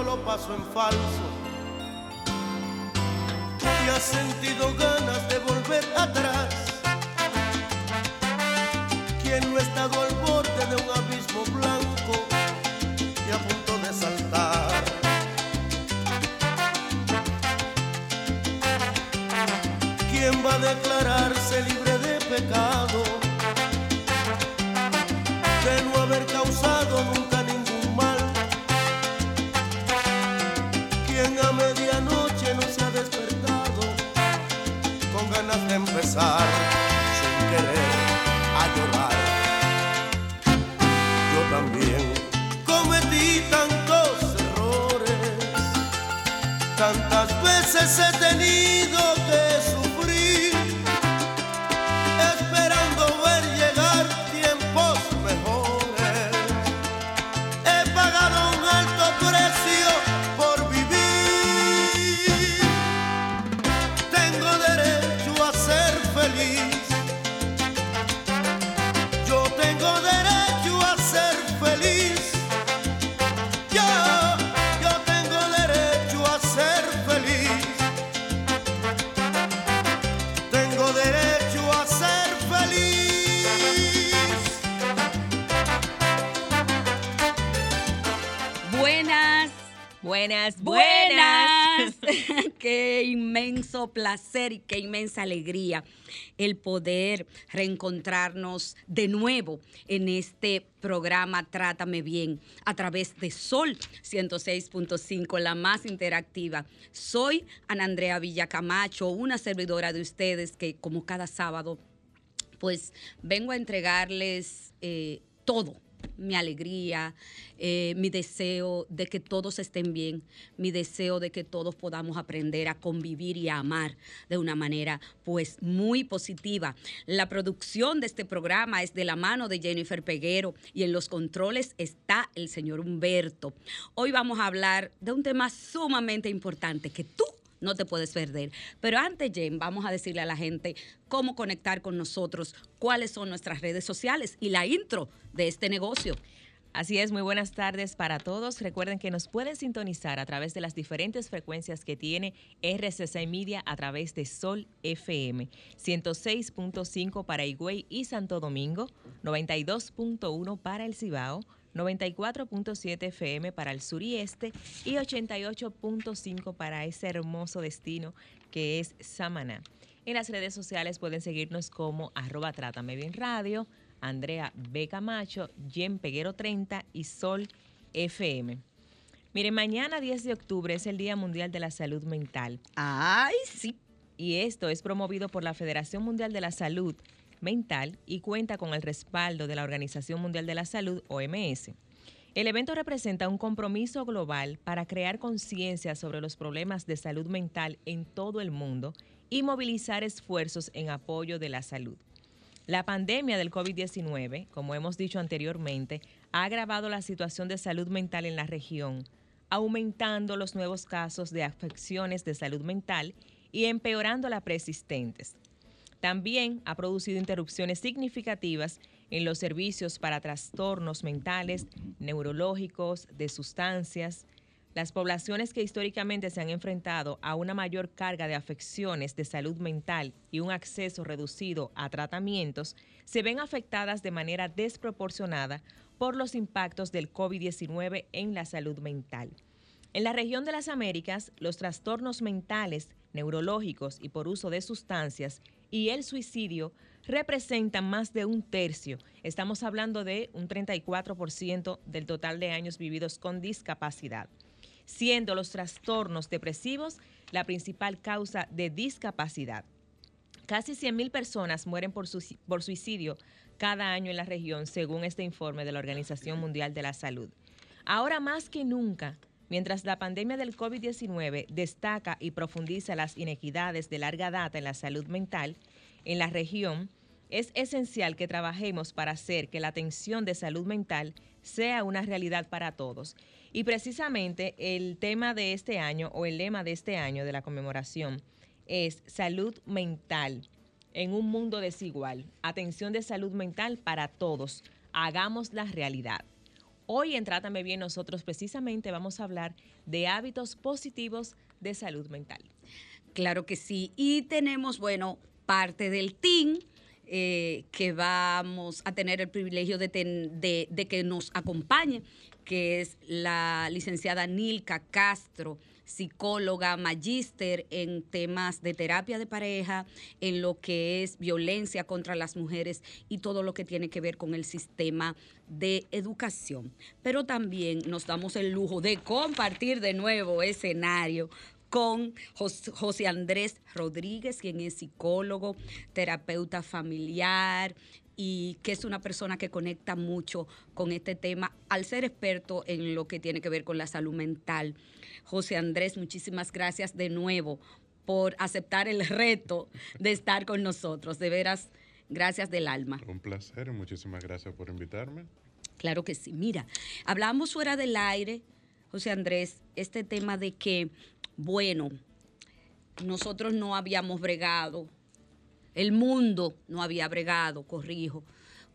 Solo paso en falso. Y has sentido ganas de volver atrás. Quien no ha estado al borde de un abismo blanco y a punto de saltar. ¿Quién va a declararse libre de pecado? Empezar sin querer a llorar. Yo también cometí tantos errores, tantas veces he tenido Buenas, buenas. qué inmenso placer y qué inmensa alegría el poder reencontrarnos de nuevo en este programa Trátame Bien a través de Sol 106.5, la más interactiva. Soy Ana Andrea Villacamacho, una servidora de ustedes que como cada sábado, pues vengo a entregarles eh, todo mi alegría, eh, mi deseo de que todos estén bien, mi deseo de que todos podamos aprender a convivir y a amar de una manera pues muy positiva. La producción de este programa es de la mano de Jennifer Peguero y en los controles está el señor Humberto. Hoy vamos a hablar de un tema sumamente importante que tú no te puedes perder. Pero antes, Jen, vamos a decirle a la gente cómo conectar con nosotros, cuáles son nuestras redes sociales y la intro de este negocio. Así es, muy buenas tardes para todos. Recuerden que nos pueden sintonizar a través de las diferentes frecuencias que tiene RCC Media a través de Sol FM, 106.5 para Higüey y Santo Domingo, 92.1 para el Cibao, 94.7 FM para el sur y este y 88.5 para ese hermoso destino que es Samaná. En las redes sociales pueden seguirnos como arroba Trátame Bien Radio, Andrea B. Camacho, Jen Peguero 30 y Sol FM. Miren, mañana 10 de octubre es el Día Mundial de la Salud Mental. ¡Ay, sí! Y esto es promovido por la Federación Mundial de la Salud mental y cuenta con el respaldo de la Organización Mundial de la Salud, OMS. El evento representa un compromiso global para crear conciencia sobre los problemas de salud mental en todo el mundo y movilizar esfuerzos en apoyo de la salud. La pandemia del COVID-19, como hemos dicho anteriormente, ha agravado la situación de salud mental en la región, aumentando los nuevos casos de afecciones de salud mental y empeorando las persistentes. También ha producido interrupciones significativas en los servicios para trastornos mentales, neurológicos, de sustancias, las poblaciones que históricamente se han enfrentado a una mayor carga de afecciones de salud mental y un acceso reducido a tratamientos se ven afectadas de manera desproporcionada por los impactos del COVID-19 en la salud mental. En la región de las Américas, los trastornos mentales, neurológicos y por uso de sustancias y el suicidio representan más de un tercio. Estamos hablando de un 34% del total de años vividos con discapacidad siendo los trastornos depresivos la principal causa de discapacidad. Casi 100.000 personas mueren por, por suicidio cada año en la región, según este informe de la Organización Mundial de la Salud. Ahora más que nunca, mientras la pandemia del COVID-19 destaca y profundiza las inequidades de larga data en la salud mental en la región, es esencial que trabajemos para hacer que la atención de salud mental sea una realidad para todos y precisamente el tema de este año o el lema de este año de la conmemoración es salud mental en un mundo desigual. Atención de salud mental para todos. Hagamos la realidad. Hoy en Trátame Bien nosotros precisamente vamos a hablar de hábitos positivos de salud mental. Claro que sí. Y tenemos, bueno, parte del team eh, que vamos a tener el privilegio de, de, que nos acompañe que es la licenciada Nilka Castro, psicóloga, magíster en temas de terapia de pareja, en lo que es violencia contra las mujeres y todo lo que tiene que ver con el sistema de educación. Pero también nos damos el lujo de compartir de nuevo escenario con José Andrés Rodríguez, quien es psicólogo, terapeuta familiar, y que es una persona que conecta mucho con este tema al ser experto en lo que tiene que ver con la salud mental. José Andrés, muchísimas gracias de nuevo por aceptar el reto de estar con nosotros. De veras, gracias del alma. Un placer y muchísimas gracias por invitarme. Claro que sí. Mira, hablamos fuera del aire, José Andrés, este tema de que, bueno, nosotros no habíamos bregado el mundo no había bregado, corrijo,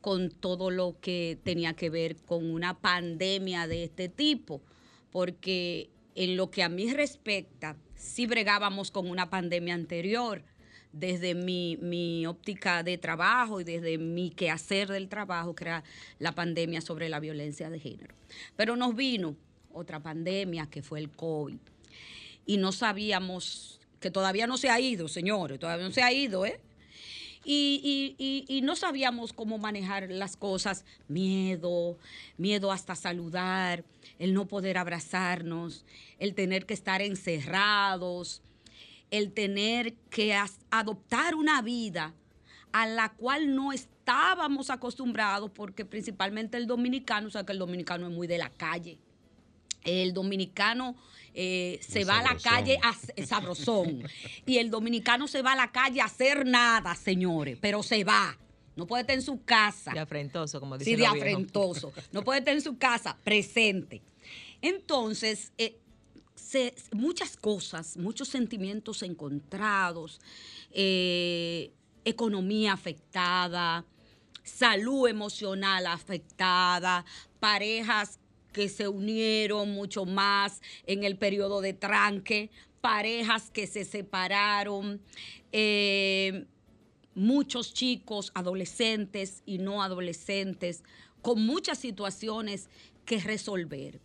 con todo lo que tenía que ver con una pandemia de este tipo, porque en lo que a mí respecta, sí bregábamos con una pandemia anterior, desde mi, mi, óptica de trabajo y desde mi quehacer del trabajo, que era la pandemia sobre la violencia de género. Pero nos vino otra pandemia que fue el COVID. Y no sabíamos, que todavía no se ha ido, señores, todavía no se ha ido, ¿eh? Y, no sabíamos cómo manejar las cosas, miedo, miedo hasta saludar, el no poder abrazarnos, el tener que estar encerrados, el tener que adoptar una vida a la cual no estábamos acostumbrados, porque principalmente el dominicano, o sea que el dominicano es muy de la calle. El dominicano eh, se va a la calle a sabrosón. y el dominicano se va a la calle a hacer nada, señores, pero se va. No puede estar en su casa. De afrentoso, como dice Sí, de afrentoso. No puede estar en su casa, presente. Entonces, eh, muchas cosas, muchos sentimientos encontrados, eh, economía afectada, salud emocional afectada, parejas que se unieron mucho más en el periodo de tranque, parejas que se separaron, eh, muchos chicos, adolescentes y no adolescentes, con muchas situaciones que resolver.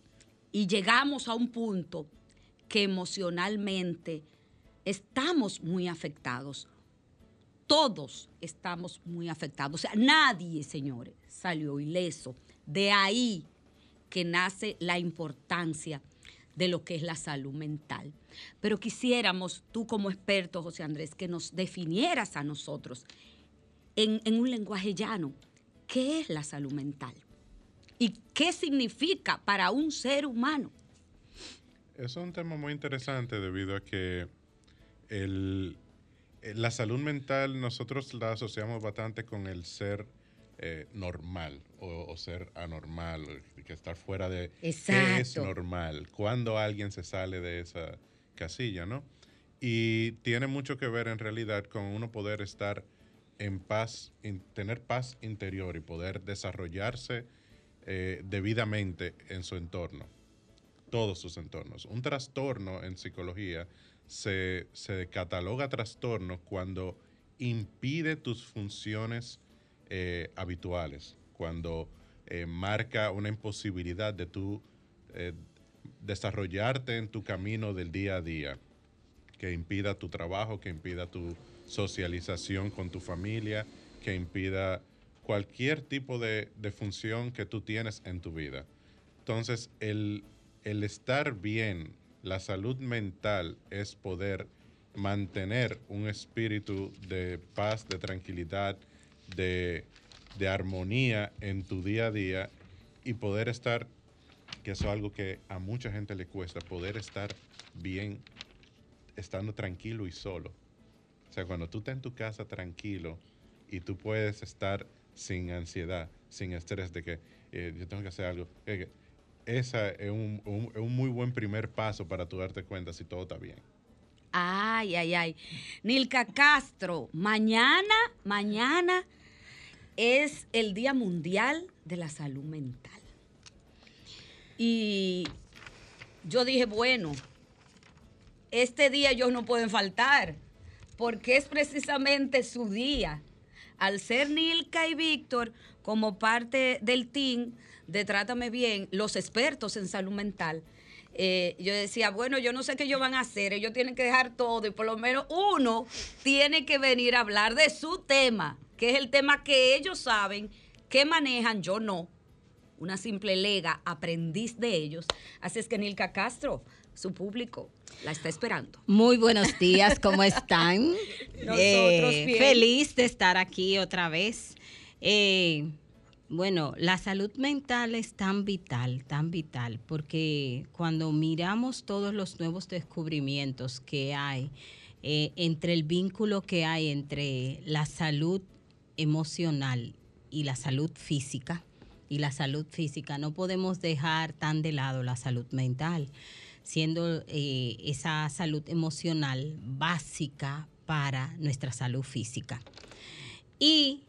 Y llegamos a un punto que emocionalmente estamos muy afectados. Todos estamos muy afectados. O sea, nadie, señores, salió ileso. De ahí que nace la importancia de lo que es la salud mental. Pero quisiéramos, tú como experto, José Andrés, que nos definieras a nosotros en, un lenguaje llano, ¿qué es la salud mental? ¿Y qué significa para un ser humano? Es un tema muy interesante debido a que la salud mental nosotros la asociamos bastante con el ser eh, normal o, ser anormal, que estar fuera de qué es normal, cuando alguien se sale de esa casilla, ¿no? Y tiene mucho que ver en realidad con uno poder estar en paz, tener paz interior y poder desarrollarse eh, debidamente en su entorno. todos sus entornos. Un trastorno en psicología se, se cataloga trastorno cuando impide tus funciones eh, habituales, cuando eh, marca una imposibilidad de tu eh, desarrollarte en tu camino del día a día, que impida tu trabajo, que impida tu socialización con tu familia, que impida cualquier tipo de, de función que tú tienes en tu vida. Entonces, el, el estar bien, la salud mental es poder mantener un espíritu de paz, de tranquilidad, de, de armonía en tu día a día y poder estar, que eso es algo que a mucha gente le cuesta, poder estar bien estando tranquilo y solo. O sea, cuando tú estás en tu casa tranquilo y tú puedes estar sin ansiedad, sin estrés de que eh, yo tengo que hacer algo, eh, ese es un, un- un muy buen primer paso para tú darte cuenta si todo está bien. Ay, ay, ay. Nilka Castro, mañana, mañana es el Día Mundial de la Salud Mental. Y yo dije, bueno, este día ellos no pueden faltar, porque es precisamente su día. Al ser Nilka y Víctor como parte del team de Trátame Bien, los expertos en salud mental, eh, yo decía, bueno, yo no sé qué ellos van a hacer, ellos tienen que dejar todo y por lo menos uno tiene que venir a hablar de su tema, que es el tema que ellos saben, que manejan, yo no una simple lega, aprendiz de ellos. Así es que Nilka Castro, su público, la está esperando. Muy buenos días, ¿cómo están? Nosotros bien. Feliz de estar aquí otra vez. Eh, bueno, la salud mental es tan vital, tan vital, porque cuando miramos todos los nuevos descubrimientos que hay eh, entre el vínculo que hay entre la salud emocional y la salud física, y la salud física, no podemos dejar tan de lado la salud mental, siendo eh, esa salud emocional básica para nuestra salud física. Y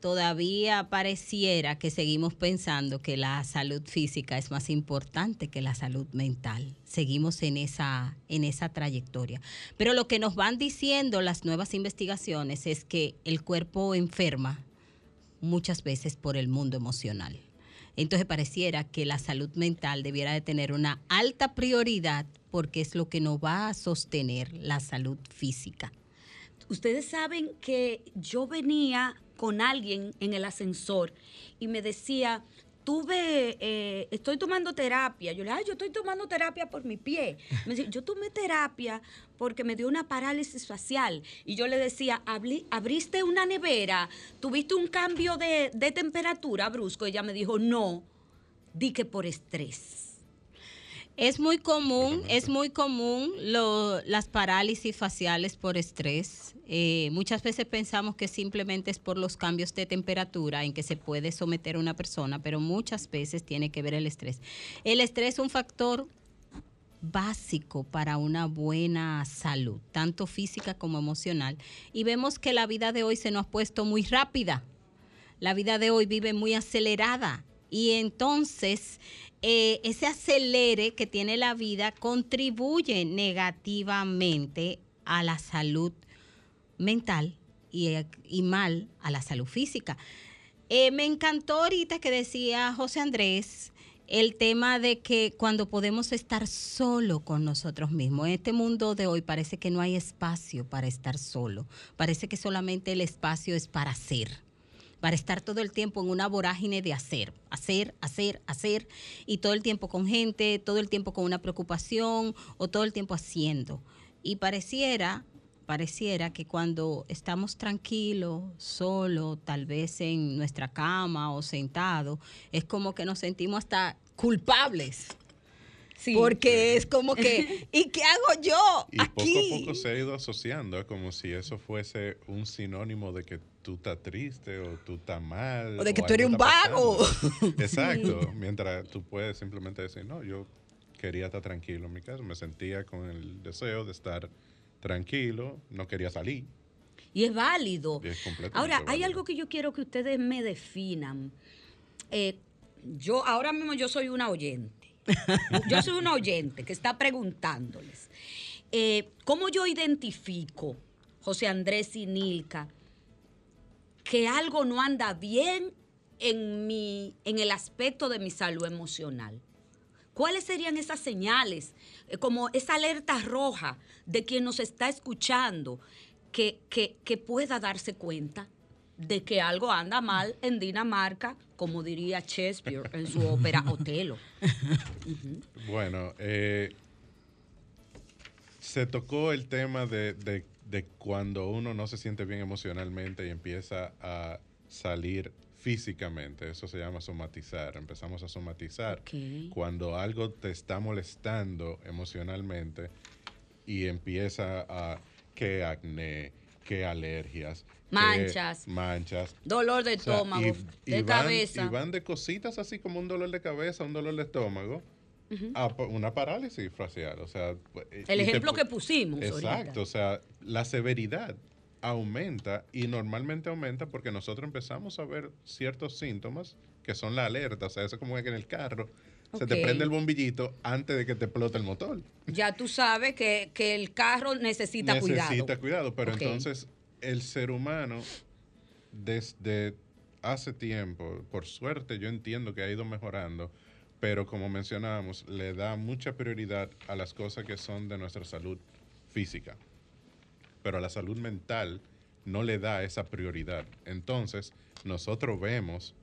todavía pareciera que seguimos pensando que la salud física es más importante que la salud mental. Seguimos en esa, en esa trayectoria. Pero lo que nos van diciendo las nuevas investigaciones es que el cuerpo enferma muchas veces por el mundo emocional. Entonces pareciera que la salud mental debiera de tener una alta prioridad porque es lo que nos va a sostener la salud física. Ustedes saben que yo venía con alguien en el ascensor y me decía, tuve, eh, estoy tomando terapia. Yo le dije, yo estoy tomando terapia por mi pie. Me decía, yo tomé terapia porque me dio una parálisis facial. Y yo le decía, "Abri- abriste una nevera, tuviste un cambio de, de temperatura brusco. Ella me dijo, no, di que por estrés. Es muy común, es muy común lo- las parálisis faciales por estrés. Eh, muchas veces pensamos que simplemente es por los cambios de temperatura en que se puede someter una persona, pero muchas veces tiene que ver el estrés. El estrés es un factor básico para una buena salud, tanto física como emocional. Y vemos que la vida de hoy se nos ha puesto muy rápida. La vida de hoy vive muy acelerada. Y entonces eh, ese acelere que tiene la vida contribuye negativamente a la salud mental y, y mal a la salud física. Eh, me encantó ahorita que decía José Andrés el tema de que cuando podemos estar solo con nosotros mismos, en este mundo de hoy parece que no hay espacio para estar solo, parece que solamente el espacio es para hacer, para estar todo el tiempo en una vorágine de hacer, hacer, hacer, hacer, y todo el tiempo con gente, todo el tiempo con una preocupación o todo el tiempo haciendo. Y pareciera pareciera que cuando estamos tranquilos, solo, tal vez en nuestra cama o sentado, es como que nos sentimos hasta culpables. Sí. Porque es como que, ¿y qué hago yo Y aquí? poco a poco se ha ido asociando, ¿eh? como si eso fuese un sinónimo de que tú estás triste o tú estás mal. O de que tú eres un vago. pasando. Exacto. Mientras tú puedes simplemente decir, no, yo quería estar tranquilo en mi casa, me sentía con el deseo de estar tranquilo, no quería salir. Y es válido. Y es completamente Ahora, hay válido. algo que yo quiero que ustedes me definan. Eh, yo, ahora mismo yo soy una oyente. Yo soy un oyente que está preguntándoles. eh, ¿Cómo yo identifico, José Andrés y Nilka, que algo no anda bien en, mi, en el aspecto de mi salud emocional? ¿Cuáles serían esas señales, eh, como esa alerta roja de quien nos está escuchando, que, que- que pueda darse cuenta de que algo anda mal en Dinamarca, como diría Shakespeare en su ópera Otelo? Bueno, eh, se tocó el tema de, de- de cuando uno no se siente bien emocionalmente y empieza a salir físicamente. Eso se llama somatizar. Empezamos a somatizar cuando algo te está molestando emocionalmente y empieza a que acné, que alergias, que Manchas. manchas. Dolor de O sea, estómago, y- de y van- cabeza. Y van de cositas así como un dolor de cabeza, un dolor de estómago, a una parálisis facial. O sea, eh, El te ejemplo que pusimos Exacto, ahorita. o sea, la severidad aumenta y normalmente aumenta porque nosotros empezamos a ver ciertos síntomas que son la alerta. O sea, eso es como que en el carro se te prende el bombillito antes de que te explote el motor. Ya tú sabes que, que el carro necesita, Necesita cuidado. cuidado, pero entonces el ser humano desde hace tiempo, por suerte yo entiendo que ha ido mejorando, pero como mencionábamos, le da mucha prioridad a las cosas que son de nuestra salud física, pero a la salud mental no le da esa prioridad. Entonces, nosotros vemos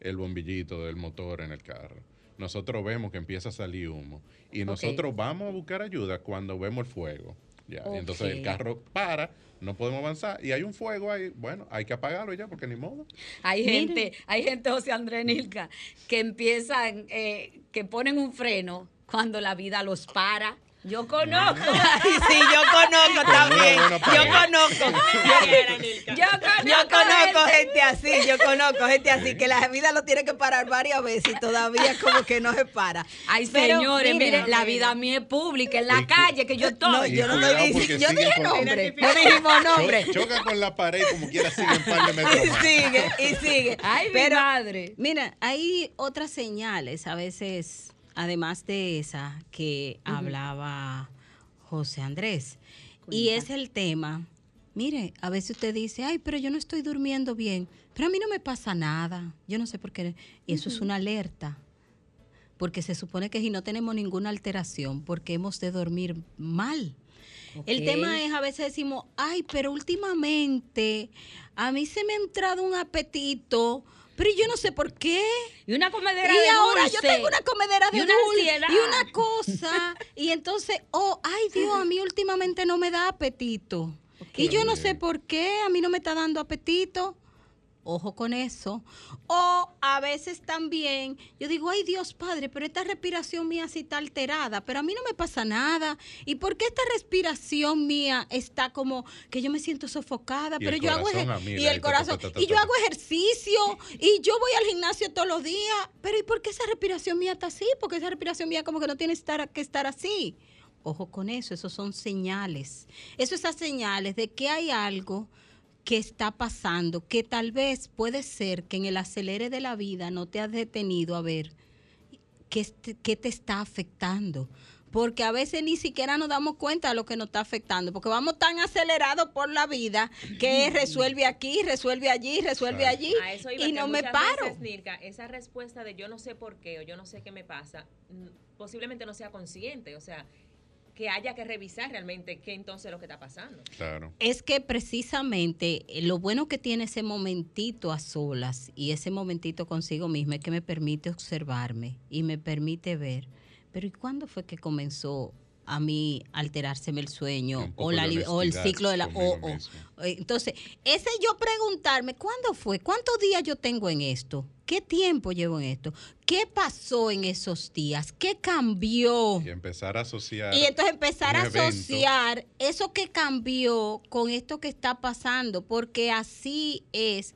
el bombillito del motor en el carro. Nosotros vemos que empieza a salir humo. Y nosotros vamos a buscar ayuda cuando vemos el fuego. Ya, y Entonces el carro para, no podemos avanzar y hay un fuego ahí. Bueno, hay que apagarlo ya porque ni modo. Hay Miren. gente, hay gente, José Andrés Nilka, que empiezan, eh, que ponen un freno cuando la vida los para. Yo conozco. sí, yo conozco también. Yo conozco. Yo, Yo conozco, yo conozco gente. así, yo conozco gente así que la vida lo tiene que parar varias veces y todavía como que no se para. Ay, Pero, señores, mira, mire, la vida mía es pública, en la Y calle que yo estoy. No, yo no lo dije. Yo dije con- nombre. No dijimos nombre. Cho- choca con la pared como quiera sigue un par de metros Y sigue, y sigue. Ay, mi Pero, madre. Mira, hay otras señales, a veces, además de esa que hablaba José Andrés. Y es el tema, mire, a veces usted dice, ay, pero yo no estoy durmiendo bien, pero a mí no me pasa nada, yo no sé por qué. Y eso es una alerta, porque se supone que si no tenemos ninguna alteración, porque hemos de dormir mal. El tema es, a veces decimos, ay, pero últimamente a mí se me ha entrado un apetito, pero yo no sé por qué. Y una comedera Y de ahora yo tengo una comedera de Y una dulce ansiedad. y una cosa. y entonces, oh, ay Dios, a mí últimamente no me da apetito. Y yo no sé por qué, a mí no me está dando apetito. Ojo con eso. O a veces también, yo digo, ay Dios Padre, pero esta respiración mía sí está alterada, pero a mí no me pasa nada. ¿Y por qué esta respiración mía está como que yo me siento sofocada? Y pero yo hago corazón ejer- a mil y el ta, ta, corazón ta, y yo hago ejercicio y yo voy al gimnasio todos los días, pero ¿y por qué esa respiración mía está así? Porque esa respiración mía como que no tiene estar, que estar así. Ojo con eso, esos son señales. Eso esas señales de que hay algo que está pasando, que tal vez puede ser que en el acelere de la vida no te has detenido a ver qué, qué te está afectando. Porque a veces ni siquiera nos damos cuenta de lo que nos está afectando, porque vamos tan acelerados por la vida que resuelve aquí, resuelve allí, resuelve allí A eso iba, y no me paro. veces, esa respuesta de yo no sé por qué o yo no sé qué me pasa, posiblemente no sea consciente, o sea, que haya que revisar realmente qué entonces es lo que está pasando. Claro. Es que precisamente eh, lo bueno que tiene ese momentito a solas y ese momentito consigo mismo es que me permite observarme y me permite ver. Pero ¿y cuándo fue que comenzó a mí alterárseme el sueño o, la, o el ciclo de la... o- o- eh, entonces, ese yo preguntarme, ¿cuándo fue? ¿Cuántos días yo tengo en esto? ¿Qué tiempo llevo en esto? ¿Qué pasó en esos días? ¿Qué cambió? Y empezar a asociar. Y entonces empezar a evento. asociar eso que cambió con esto que está pasando, porque así es.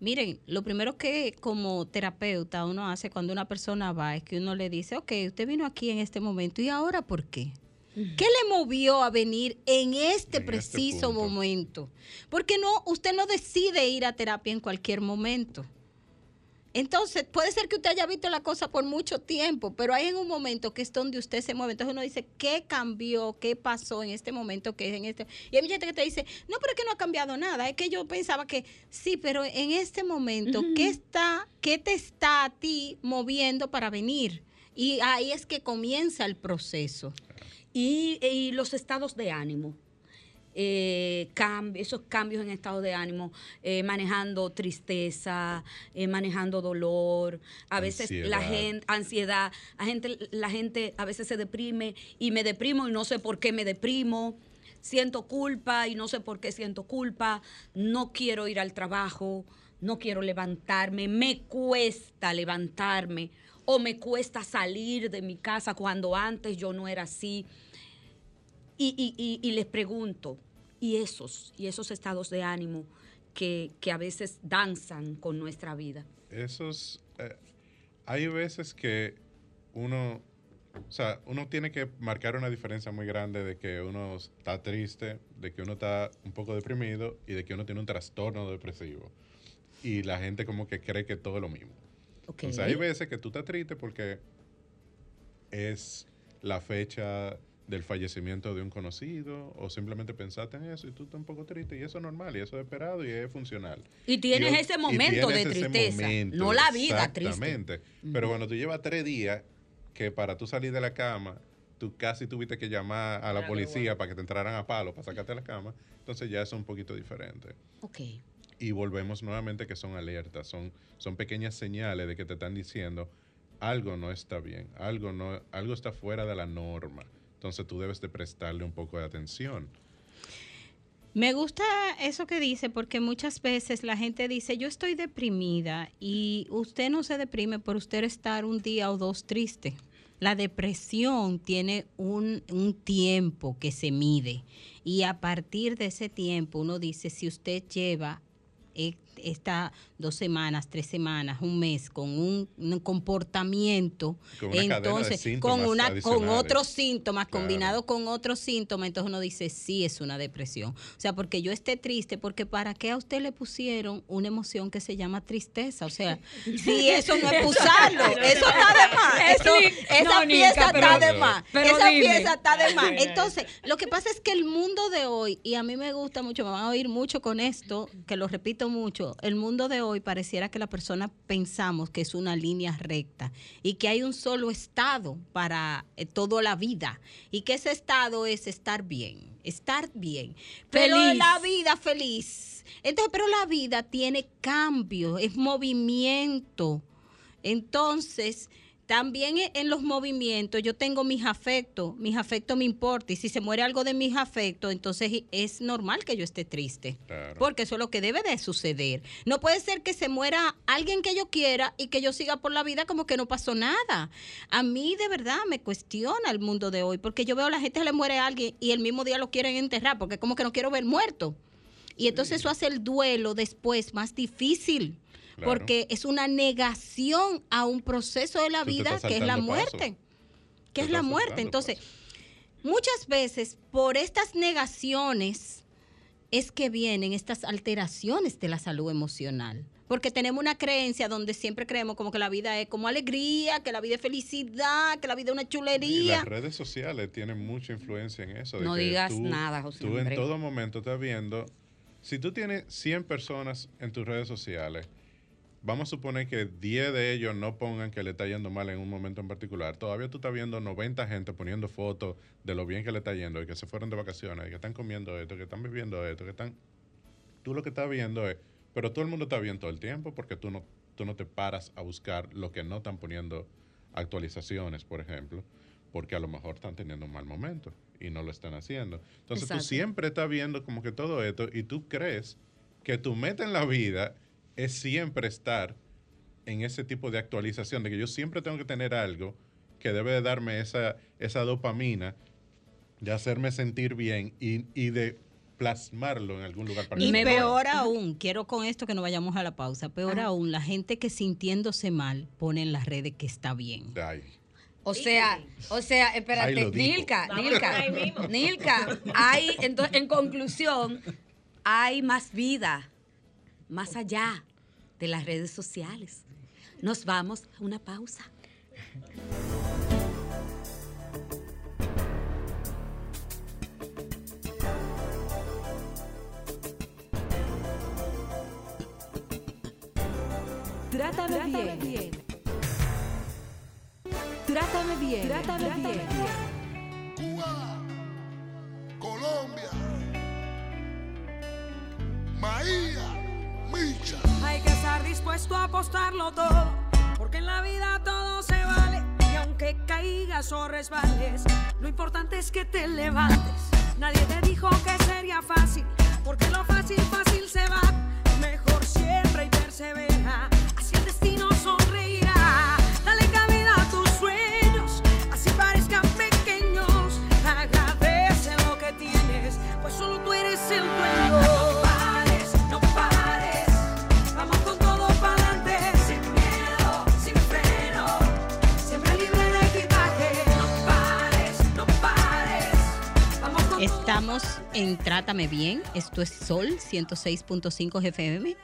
Miren, lo primero que como terapeuta uno hace cuando una persona va es que uno le dice, ok, usted vino aquí en este momento y ahora por qué? ¿Qué le movió a venir en este En este preciso momento? Porque no, usted no decide ir a terapia en cualquier momento. Entonces, puede ser que usted haya visto la cosa por mucho tiempo, pero hay en un momento que es donde usted se mueve. Entonces uno dice, ¿qué cambió? ¿Qué pasó en este momento? que es en este? Y hay mucha gente que te dice, no, pero es que no ha cambiado nada. Es que yo pensaba que sí, pero en este momento, ¿qué está, qué te está a ti moviendo para venir? Y ahí es que comienza el proceso. Y, y los estados de ánimo. Eh, cambi- esos cambios en estado de ánimo, eh, manejando tristeza, eh, manejando dolor, a veces la gente, ansiedad, la gente, la gente a veces se deprime y me deprimo y no sé por qué me deprimo, siento culpa y no sé por qué siento culpa, no quiero ir al trabajo, no quiero levantarme, me cuesta levantarme o me cuesta salir de mi casa cuando antes yo no era así. Y, y- les pregunto, ¿y esos, y esos estados de ánimo que, que a veces danzan con nuestra vida? Esos. eh, hay veces que uno. O sea, uno tiene que marcar una diferencia muy grande de que uno está triste, de que uno está un poco deprimido y de que uno tiene un trastorno depresivo. Y la gente como que cree que todo es lo mismo. Sea, hay veces que tú estás triste porque es la fecha del fallecimiento de un conocido o simplemente pensaste en eso y tú estás un poco triste y eso es normal y eso es esperado y es funcional. Y tienes ese momento de tienes tristeza, momento, no la vida triste. Exactamente. Pero cuando tú llevas tres días que para tú salir de la cama, tú casi tuviste que llamar a la policía para que te entraran a palo para sacarte de la cama, entonces ya eso es un poquito diferente. Ok. Y volvemos nuevamente que son alertas, son, son pequeñas señales de que te están diciendo algo no está bien, algo, no, algo está fuera de la norma. Entonces tú debes de prestarle un poco de atención. Me gusta eso que dice porque muchas veces la gente dice, yo estoy deprimida y usted no se deprime por usted estar un día o dos triste. La depresión tiene un, un tiempo que se mide y a partir de ese tiempo uno dice, si usted lleva eh, está dos semanas, tres semanas, un mes con un, un comportamiento, Con una entonces síntomas con una con otros síntomas Claro. combinados con otros síntomas, entonces uno dice, sí, es una depresión. O sea, porque yo esté triste, porque ¿para qué a usted le pusieron una emoción que se llama tristeza? O sea, si eso no es usarlo, eso está de más. Eso, esa No, Nica, pieza pero- está de más. pero esa dime. pieza está de más. Entonces, lo que pasa es que el mundo de hoy, y a mí me gusta mucho, me van a oír mucho con esto, que lo repito mucho, el mundo de hoy pareciera que la persona pensamos que es una línea recta y que hay un solo estado para eh, toda la vida y que ese estado es estar bien, estar bien. Pero Feliz. la vida feliz. Entonces, pero la vida tiene cambio, es movimiento. Entonces, también e- en los movimientos yo tengo mis afectos, mis afectos me importan y si se muere algo de mis afectos, entonces es normal que yo esté triste. Claro. Porque eso es lo que debe de suceder. No puede ser que se muera alguien que yo quiera y que yo siga por la vida como que no pasó nada. A mí de verdad me cuestiona el mundo de hoy porque yo veo a la gente se le muere a alguien y el mismo día lo quieren enterrar porque como que no quiero ver muerto. Y entonces eso hace el duelo después más difícil. Claro. Porque es una negación a un proceso de la vida que es la muerte. Te Que es la muerte. Entonces, muchas veces por estas negaciones es que vienen estas alteraciones de la salud emocional. Porque tenemos una creencia donde siempre creemos como que la vida es como alegría, que la vida es felicidad, que la vida es una Y chulería. las redes sociales tienen mucha influencia en eso. de No que digas tú- nada, José Tú en todo momento estás viendo, si tú tienes 100 personas en tus redes sociales, vamos a suponer que 10 de ellos no pongan que le está yendo mal en un momento en particular. Todavía tú estás viendo 90 gente poniendo fotos de lo bien que le está yendo y que se fueron de vacaciones, y que están comiendo esto, que están viviendo esto, que están... Tú lo que estás viendo es... Pero todo el mundo está bien todo el tiempo porque tú no, tú no te paras a buscar lo que no están poniendo actualizaciones, por ejemplo, porque a lo mejor están teniendo un mal momento y no lo están haciendo. Entonces Exacto. tú siempre estás viendo como que todo esto y tú crees que tu meta en la vida es siempre estar en ese tipo de actualización, de que yo siempre tengo que tener algo que debe de darme esa, esa dopamina, de hacerme sentir bien y, y de plasmarlo en algún lugar Y particular. Me peor aún, quiero con esto que no vayamos a la pausa, peor Ajá. aún, la gente que sintiéndose mal pone en las redes que está bien. Ay, O sea, o sea, espérate. Nilka, Nilka. Nilka, hay, entonces, en conclusión, hay más vida, más allá de las redes sociales. Nos vamos a una pausa. Trátame bien. Trátame bien. Trátame bien. Cuba, Colombia, estar dispuesto a apostarlo todo, porque en la vida todo se vale. Y aunque caigas o resbales, lo importante es que te levantes. Nadie te dijo que sería fácil, porque lo fácil, fácil se va. Mejor siempre y persevera, así el destino sonreirá. En Trátame Bien, esto es Sol 106.5 FM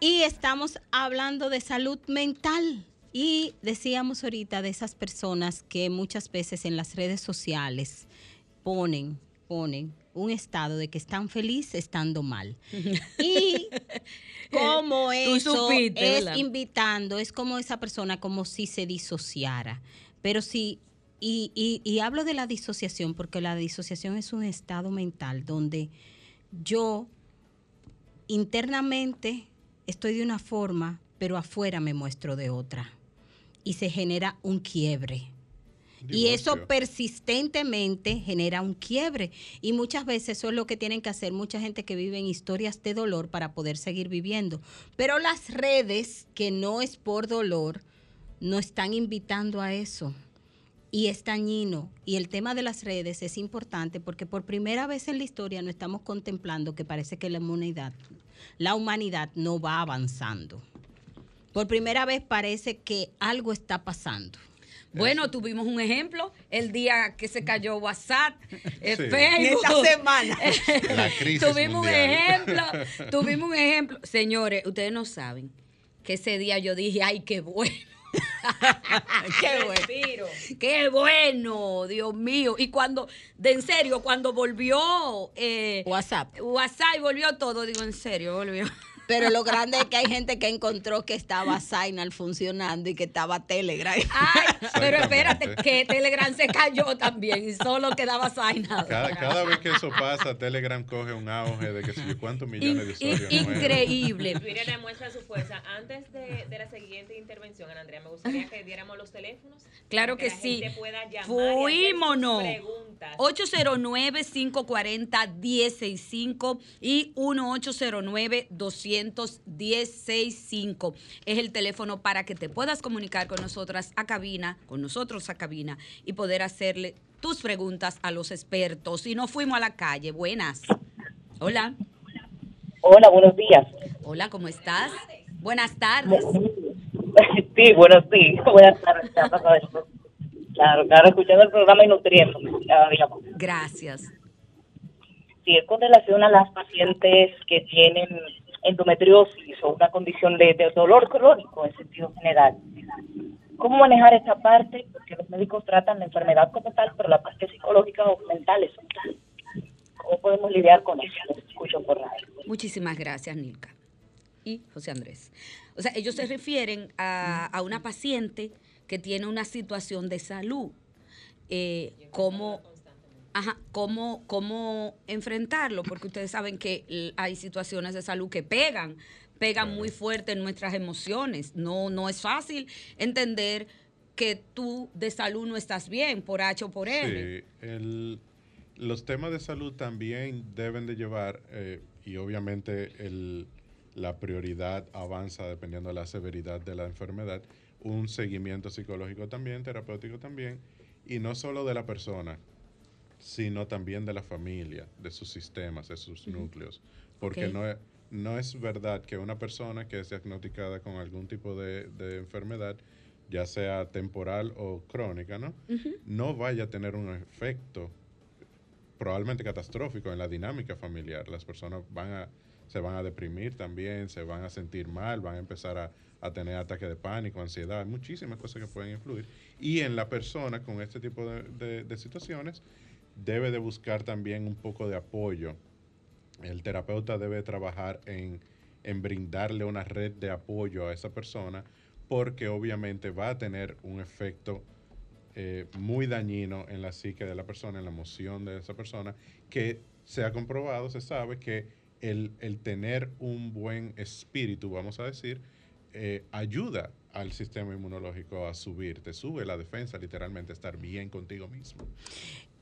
y estamos hablando de salud mental. Y decíamos ahorita de esas personas que muchas veces en las redes sociales ponen, ponen un estado de que están felices estando mal. Y como eso supiste, es ¿verdad? invitando, es como esa persona como si se disociara. Pero si, y, y- y hablo de la disociación porque la disociación es un estado mental donde yo internamente estoy de una forma, pero afuera me muestro de otra. Y se genera un quiebre. Y eso persistentemente genera un quiebre. Y muchas veces eso es lo que tienen que hacer mucha gente que vive en historias de dolor para poder seguir viviendo. Pero las redes, que no es por dolor, no están invitando a eso. Y es dañino. Y el tema de las redes es importante porque por primera vez en la historia no estamos contemplando que parece que la humanidad, la humanidad no va avanzando. Por primera vez parece que algo está pasando. Bueno, tuvimos un ejemplo el día que se cayó WhatsApp, eh, Sí. Facebook. Esta semana. La crisis tuvimos un ejemplo, tuvimos un ejemplo. Señores, ustedes no saben que ese día yo dije, ay, qué bueno. qué bueno. Qué bueno, Dios mío. Y cuando, de en serio, cuando volvió eh, WhatsApp. WhatsApp y volvió todo, digo, en serio, volvió. Pero lo grande es que hay gente que encontró que estaba Signal funcionando y que estaba Telegram. Ay, pero espérate, que Telegram se cayó también y solo quedaba Signal. Cada, cada, vez que eso pasa, Telegram coge un auge de que sé cuántos millones de usuarios. In, in, increíble. Demuestra su fuerza. Antes de, de, la siguiente intervención, Andrea, me gustaría que diéramos los teléfonos. Claro que, que la sí. Gente pueda llamar Fuímonos. 809 540 1065 y 1809 200 809-510-65. Es el teléfono para que te puedas comunicar con nosotras a cabina, con nosotros a cabina y poder hacerle tus preguntas a los expertos. Y no fuimos a la calle. Buenas. Hola. Hola, buenos días. Hola, ¿cómo estás? Buenas tardes. Sí, buenos sí. Buenas tardes. Claro, claro, escuchando el programa y nutriéndome. Gracias. Sí, es con relación a las pacientes que tienen endometriosis o una condición de, dolor crónico en sentido general. ¿Cómo manejar esta parte? Porque los médicos tratan la enfermedad como tal, pero la parte psicológica o mental es otra. ¿Cómo podemos lidiar con eso? Los escucho por radio. Muchísimas gracias, Nilka. Y José Andrés. O sea, ellos se refieren a, a una paciente que tiene una situación de salud. Eh, ¿cómo, ajá, cómo, ¿Cómo enfrentarlo? Porque ustedes saben que hay situaciones de salud que pegan, pegan muy fuerte en nuestras emociones. No, no es fácil entender que tú de salud no estás bien por H o por R. Sí, el- los temas de salud también deben de llevar, eh, y obviamente el- la prioridad avanza dependiendo de la severidad de la enfermedad, un seguimiento psicológico también, terapéutico también, y no solo de la persona, sino también de la familia, de sus sistemas, de sus núcleos, porque no, es, no es verdad que una persona que es diagnosticada con algún tipo de, de enfermedad, ya sea temporal o crónica, ¿no? no vaya a tener un efecto probablemente catastrófico en la dinámica familiar. Las personas van a se van a deprimir también, se van a sentir mal, van a empezar a, a tener ataques de pánico, ansiedad, muchísimas cosas que pueden influir. Y en la persona con este tipo de, de- de situaciones debe de buscar también un poco de apoyo. El terapeuta debe trabajar en, en brindarle una red de apoyo a esa persona porque obviamente va a tener un efecto eh, muy dañino en la psique de la persona, en la emoción de esa persona, que se ha comprobado, se sabe que el, el tener un buen espíritu, vamos a decir, eh, ayuda al sistema inmunológico a subir, te sube la defensa, literalmente, estar bien contigo mismo.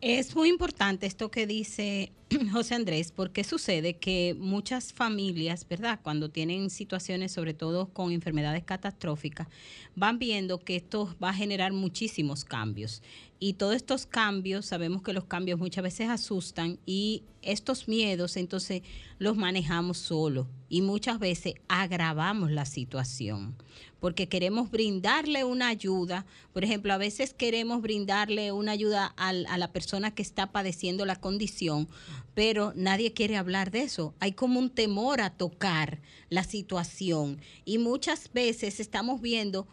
Es muy importante esto que dice José Andrés, porque sucede que muchas familias, ¿verdad? Cuando tienen situaciones, sobre todo con enfermedades catastróficas, van viendo que esto va a generar muchísimos cambios. Y todos estos cambios, sabemos que los cambios muchas veces asustan y estos miedos entonces los manejamos solo y muchas veces agravamos la situación porque queremos brindarle una ayuda. Por ejemplo, a veces queremos brindarle una ayuda al- a la persona que está padeciendo la condición, pero nadie quiere hablar de eso. Hay como un temor a tocar la situación y muchas veces estamos viendo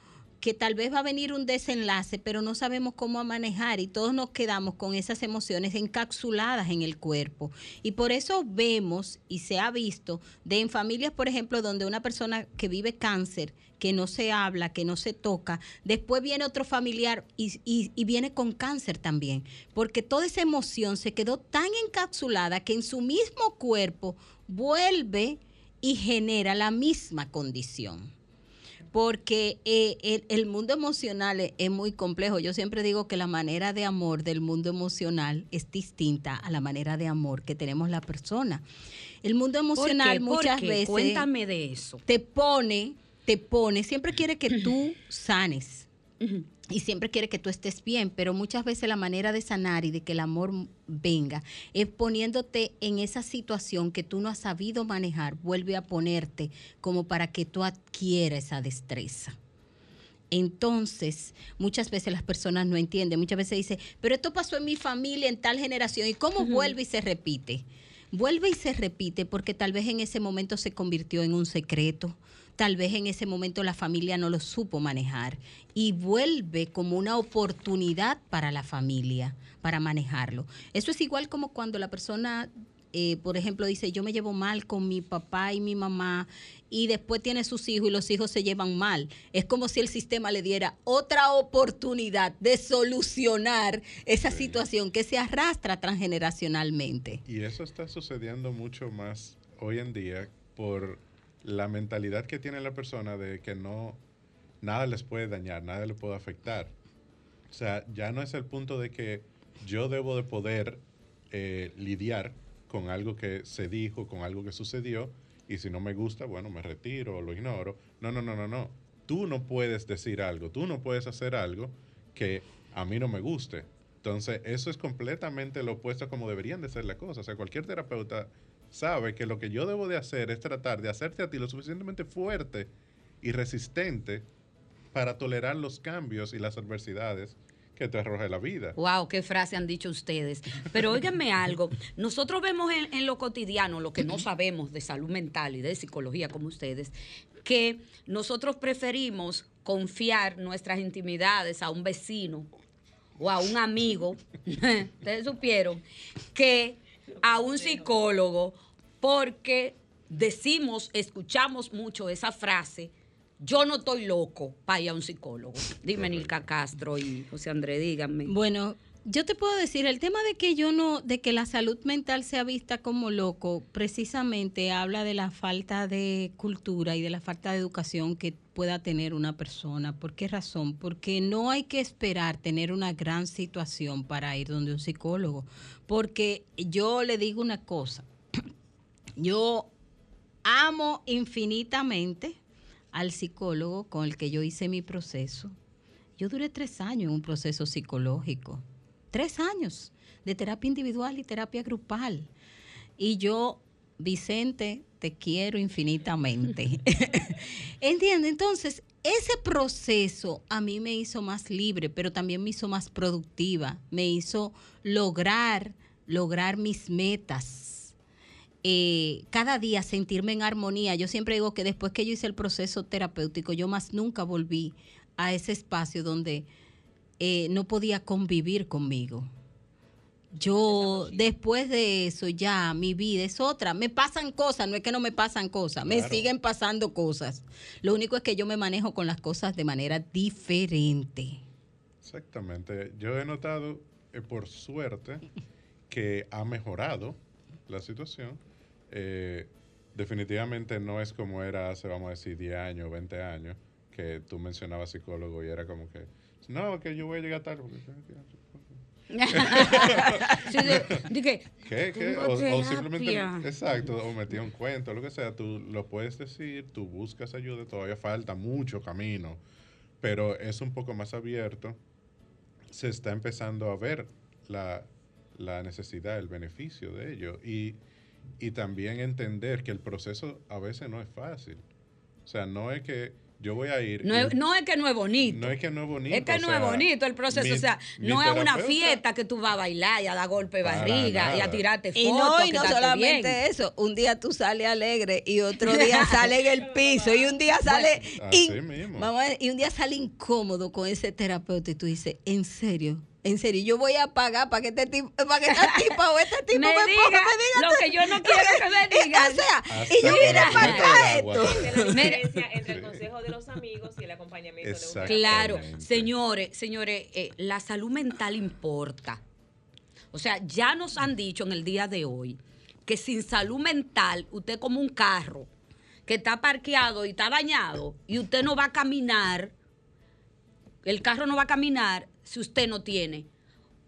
que tal vez va a venir un desenlace, pero no sabemos cómo manejar y todos nos quedamos con esas emociones encapsuladas en el cuerpo. Y por eso vemos y se ha visto de en familias, por ejemplo, donde una persona que vive cáncer, que no se habla, que no se toca, después viene otro familiar y, y- viene con cáncer también, porque toda esa emoción se quedó tan encapsulada que en su mismo cuerpo vuelve y genera la misma condición porque eh, el, el mundo emocional es, es muy complejo. Yo siempre digo que la manera de amor del mundo emocional es distinta a la manera de amor que tenemos la persona. El mundo ¿Por emocional muchas qué? veces Cuéntame de eso. te pone, te pone, siempre quiere que tú sanes. Y siempre quiere que tú estés bien, pero muchas veces la manera de sanar y de que el amor venga es poniéndote en esa situación que tú no has sabido manejar, vuelve a ponerte como para que tú adquieras esa destreza. Entonces, muchas veces las personas no entienden, muchas veces dicen, pero esto pasó en mi familia, en tal generación, ¿y cómo vuelve y se repite? Vuelve y se repite porque tal vez en ese momento se convirtió en un secreto, tal vez en ese momento la familia no lo supo manejar y vuelve como una oportunidad para la familia para manejarlo. Eso es igual como cuando la persona, eh, por ejemplo, dice, yo me llevo mal con mi papá y mi mamá y después tiene sus hijos y los hijos se llevan mal. Es como si el sistema le diera otra oportunidad de solucionar esa situación que se arrastra transgeneracionalmente. Y eso está sucediendo mucho más hoy en día por la mentalidad que tiene la persona de que no nada les puede dañar, nada les puede afectar. O sea, ya no es el punto de que yo debo de poder eh, lidiar con algo que se dijo, con algo que sucedió, y si no me gusta, bueno, me retiro lo ignoro. No, no, no, no, no. Tú no puedes decir algo, tú no puedes hacer algo que a mí no me guste. Entonces, eso es completamente lo opuesto a como deberían de ser las cosas. O sea, cualquier terapeuta sabe que lo que yo debo de hacer es tratar de hacerte a ti lo suficientemente fuerte y resistente para tolerar los cambios y las adversidades que te arroja la vida. Wow, qué frase han dicho ustedes. Pero óiganme algo, nosotros vemos en, en lo cotidiano, lo que no sabemos de salud mental y de psicología como ustedes, que nosotros preferimos confiar nuestras intimidades a un vecino o a un amigo, ustedes supieron, que a un psicólogo, porque decimos, escuchamos mucho esa frase, yo no estoy loco para ir a un psicólogo. Dime, Nilka Castro y José Andrés, díganme. Bueno, yo te puedo decir, el tema de que yo no, de que la salud mental sea vista como loco, precisamente habla de la falta de cultura y de la falta de educación que pueda tener una persona. ¿Por qué razón? Porque no hay que esperar tener una gran situación para ir donde un psicólogo. Porque yo le digo una cosa, yo amo infinitamente al psicólogo con el que yo hice mi proceso. Yo duré tres años en un proceso psicológico, tres años de terapia individual y terapia grupal. Y yo, Vicente, te quiero infinitamente. ¿Entiendes? Entonces, ese proceso a mí me hizo más libre, pero también me hizo más productiva, me hizo lograr, lograr mis metas. eh, cada día sentirme en armonía. Yo siempre digo que después que yo hice el proceso terapéutico, yo más nunca volví a ese espacio donde eh, no podía convivir conmigo. Yo después de eso ya mi vida es otra. Me pasan cosas, no es que no me pasan cosas, me siguen pasando cosas. Lo único es que yo me manejo con las cosas de manera diferente. Exactamente. Yo he notado, eh, por suerte, que ha mejorado la situación. Eh, definitivamente no es como era hace, vamos a decir, 10 años, 20 años, que tú mencionabas psicólogo y era como que, no, que yo voy a llegar tarde. porque tengo que Sí, de- dije, ¿Qué? ¿Qué? Tengo O, simplemente, exacto, o metía un cuento, lo que sea, tú lo puedes decir, tú buscas ayuda, todavía falta mucho camino, pero es un poco más abierto, se está empezando a ver la, la necesidad, el beneficio de ello y, y también entender que el proceso a veces no es fácil. O sea, no es que yo voy a ir... no, y- es, no es que no es bonito. no es que no es bonito. Es que no sea, es bonito el proceso, mi- o sea, no es una fiesta que tú vas a bailar y a dar golpe de barriga y a tirarte fotos. Y no, y no solamente bien. eso, un día tú sales alegre y otro día sale en el piso y un día sale Así in- mismo. vamos a ver, y un día sale incómodo con ese terapeuta y tú dices, "¿En serio? En serio, yo voy a pagar para que este tipo, para que esta tipa o este tipo Me me, ponga- diga me diga lo que yo no quiero que me Y, digan. O sea, Hasta y yo vine para acá esto. La diferencia entre el consejo de los amigos y el acompañamiento de un. Claro, señores, señores, eh, la salud mental importa. O sea, ya nos han dicho en el día de hoy que sin salud mental, usted como un carro que está parqueado y está dañado y usted no va a caminar, el carro no va a caminar si usted no tiene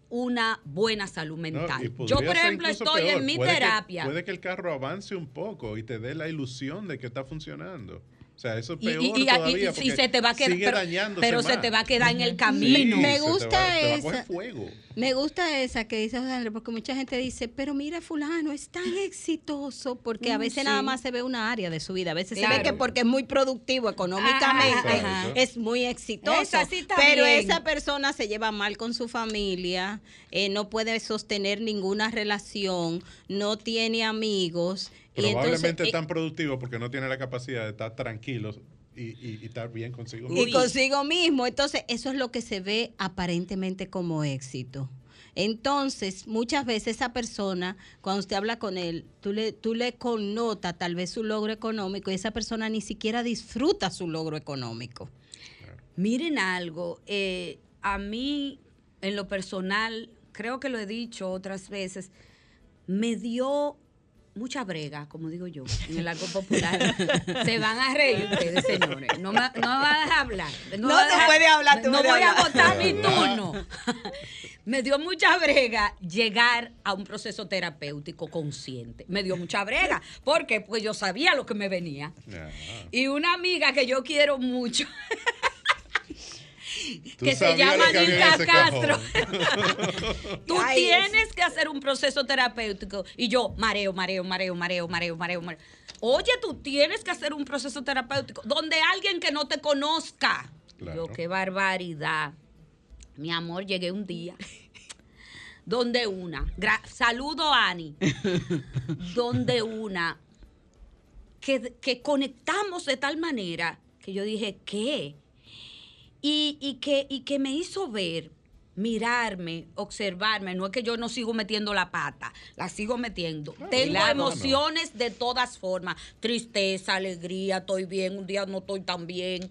una buena salud mental. Yo, por ejemplo, estoy peor. en mi Puede que- terapia. puede que el carro avance un poco y te dé la ilusión de que está funcionando. O sea, eso es Y- peor y, y- y- todavía y porque se te va a quedar, pero, se te va a quedar en el Sí, camino. Me se te va- gusta te va a esa. fuego. Me gusta esa que dice José Andrés, porque mucha gente dice, pero mira, fulano es tan exitoso, porque a Mm, veces sí. nada más se ve una área de su vida. A veces se ve que porque es muy productivo económicamente, Ajá, ajá. es muy exitoso. Esa sí está pero esa persona se lleva mal con su familia, eh, no puede sostener ninguna relación, no tiene amigos. Y Probablemente entonces, eh, tan productivo porque no tiene la capacidad de estar tranquilo y, y- y estar bien consigo y mismo. consigo mismo. Entonces, eso es lo que se ve aparentemente como éxito. Entonces, muchas veces esa persona, cuando usted habla con él, tú le, tú le connota tal vez su logro económico y esa persona ni siquiera disfruta su logro económico. Miren algo, eh, a mí en lo personal, creo que lo he dicho otras veces, me dio mucha brega, como digo yo, en el algo popular. Se van a reír ustedes, señores. No me, no me van a dejar hablar. No, tú dejar- puedes hablar, tú No voy a hablar. votar mi Hablar. turno. Me dio mucha brega llegar a un proceso terapéutico consciente. Me dio mucha brega. ¿Por qué? Pues yo sabía lo que me venía. Y una amiga que yo quiero mucho, que se llama ese Castro. Tú Ay, tienes que hacer un proceso terapéutico. Y yo, mareo, mareo, mareo, mareo, mareo, mareo, mareo. Oye, tú tienes que hacer un proceso terapéutico donde alguien que no te conozca. Claro. Yo, qué barbaridad. Mi amor, llegué un día. Donde una, gra- saludo Ani, donde una, que, que conectamos de tal manera que yo dije, ¿qué? Y, y que, y que me hizo ver, mirarme, observarme. No es que yo no sigo metiendo la pata, la sigo metiendo. Tengo claro. emociones de todas formas, tristeza, alegría, estoy bien, un día no estoy tan bien.